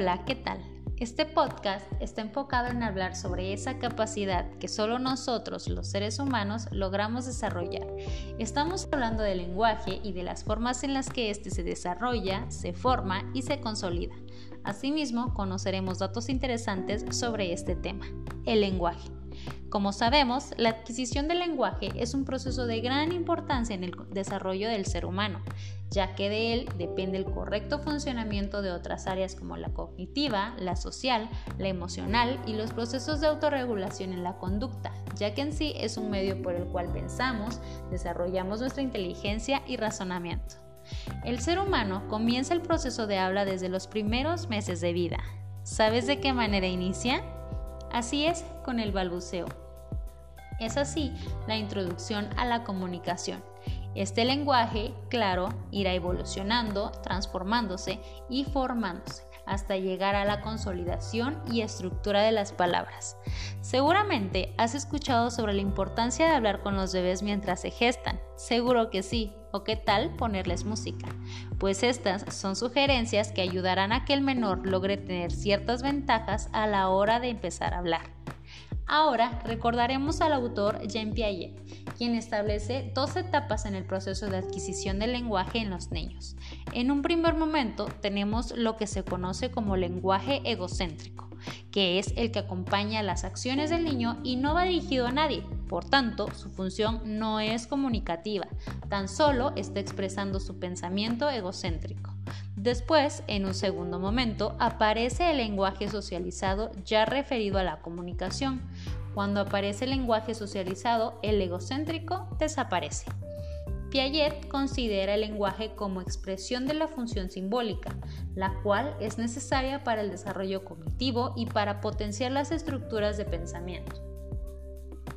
Hola, ¿qué tal? Este podcast está enfocado en hablar sobre esa capacidad que solo nosotros, los seres humanos, logramos desarrollar. Estamos hablando del lenguaje y de las formas en las que éste se desarrolla, se forma y se consolida. Asimismo, conoceremos datos interesantes sobre este tema, el lenguaje. Como sabemos, la adquisición del lenguaje es un proceso de gran importancia en el desarrollo del ser humano, ya que de él depende el correcto funcionamiento de otras áreas como la cognitiva, la social, la emocional y los procesos de autorregulación en la conducta, ya que en sí es un medio por el cual pensamos, desarrollamos nuestra inteligencia y razonamiento. El ser humano comienza el proceso de habla desde los primeros meses de vida. ¿Sabes de qué manera inicia? Así es con el balbuceo. Es así la introducción a la comunicación. Este lenguaje, claro, irá evolucionando, transformándose y formándose hasta llegar a la consolidación y estructura de las palabras. Seguramente has escuchado sobre la importancia de hablar con los bebés mientras se gestan. Seguro que sí. ¿O qué tal ponerles música? Pues estas son sugerencias que ayudarán a que el menor logre tener ciertas ventajas a la hora de empezar a hablar. Ahora recordaremos al autor Jean Piaget, quien establece dos etapas en el proceso de adquisición del lenguaje en los niños. En un primer momento tenemos lo que se conoce como lenguaje egocéntrico, que es el que acompaña las acciones del niño y no va dirigido a nadie. Por tanto, su función no es comunicativa, tan solo está expresando su pensamiento egocéntrico. Después, en un segundo momento, aparece el lenguaje socializado ya referido a la comunicación. Cuando aparece el lenguaje socializado, el egocéntrico desaparece. Piaget considera el lenguaje como expresión de la función simbólica, la cual es necesaria para el desarrollo cognitivo y para potenciar las estructuras de pensamiento.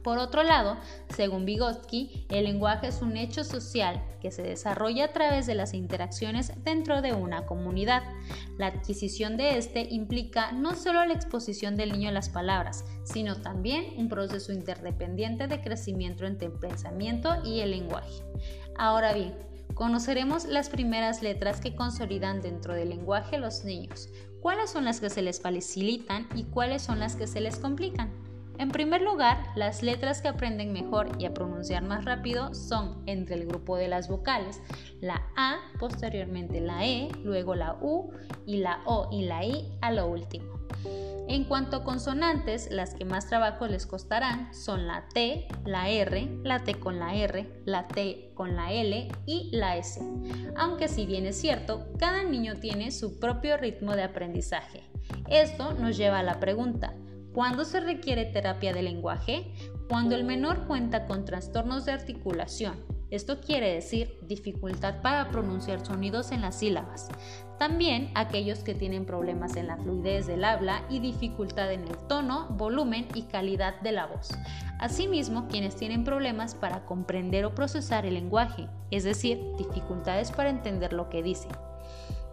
Por otro lado, según Vygotsky, el lenguaje es un hecho social que se desarrolla a través de las interacciones dentro de una comunidad. La adquisición de este implica no solo la exposición del niño a las palabras, sino también un proceso interdependiente de crecimiento entre el pensamiento y el lenguaje. Ahora bien, conoceremos las primeras letras que consolidan dentro del lenguaje los niños, cuáles son las que se les facilitan y cuáles son las que se les complican. En primer lugar, las letras que aprenden mejor y a pronunciar más rápido son entre el grupo de las vocales, la A, posteriormente la E, luego la U y la O y la I a lo último. En cuanto a consonantes, las que más trabajo les costarán son la T, la R, la T con la R, la T con la L y la S. Aunque si bien es cierto, cada niño tiene su propio ritmo de aprendizaje. Esto nos lleva a la pregunta, ¿Cuándo se requiere terapia de lenguaje? Cuando el menor cuenta con trastornos de articulación. Esto quiere decir dificultad para pronunciar sonidos en las sílabas. También aquellos que tienen problemas en la fluidez del habla y dificultad en el tono, volumen y calidad de la voz. Asimismo, quienes tienen problemas para comprender o procesar el lenguaje, es decir, dificultades para entender lo que dice.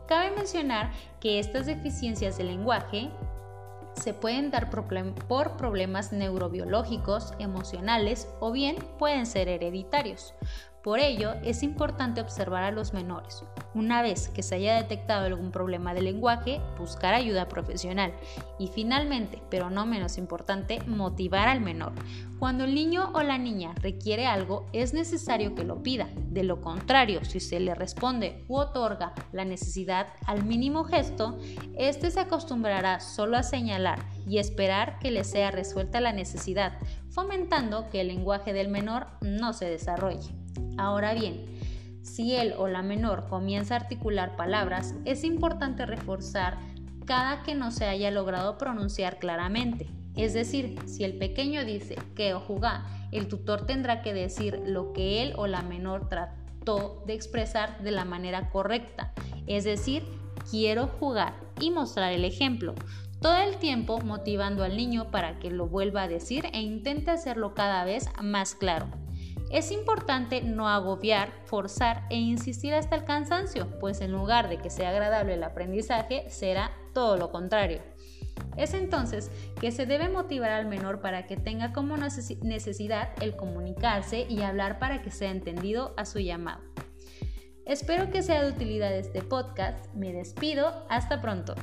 Cabe mencionar que estas deficiencias del lenguaje se pueden dar por problemas neurobiológicos, emocionales o bien pueden ser hereditarios. Por ello, es importante observar a los menores. Una vez que se haya detectado algún problema de lenguaje, buscar ayuda profesional. Y finalmente, pero no menos importante, motivar al menor. Cuando el niño o la niña requiere algo, es necesario que lo pida. De lo contrario, si se le responde u otorga la necesidad al mínimo gesto, éste se acostumbrará solo a señalar y esperar que le sea resuelta la necesidad, fomentando que el lenguaje del menor no se desarrolle. Ahora bien, si él o la menor comienza a articular palabras, es importante reforzar cada que no se haya logrado pronunciar claramente. Es decir, si el pequeño dice que o jugar, el tutor tendrá que decir lo que él o la menor trató de expresar de la manera correcta. Es decir, quiero jugar y mostrar el ejemplo. Todo el tiempo motivando al niño para que lo vuelva a decir e intente hacerlo cada vez más claro. Es importante no agobiar, forzar e insistir hasta el cansancio, pues en lugar de que sea agradable el aprendizaje, será todo lo contrario. Es entonces que se debe motivar al menor para que tenga como necesidad el comunicarse y hablar para que sea entendido a su llamado. Espero que sea de utilidad este podcast. Me despido. Hasta pronto.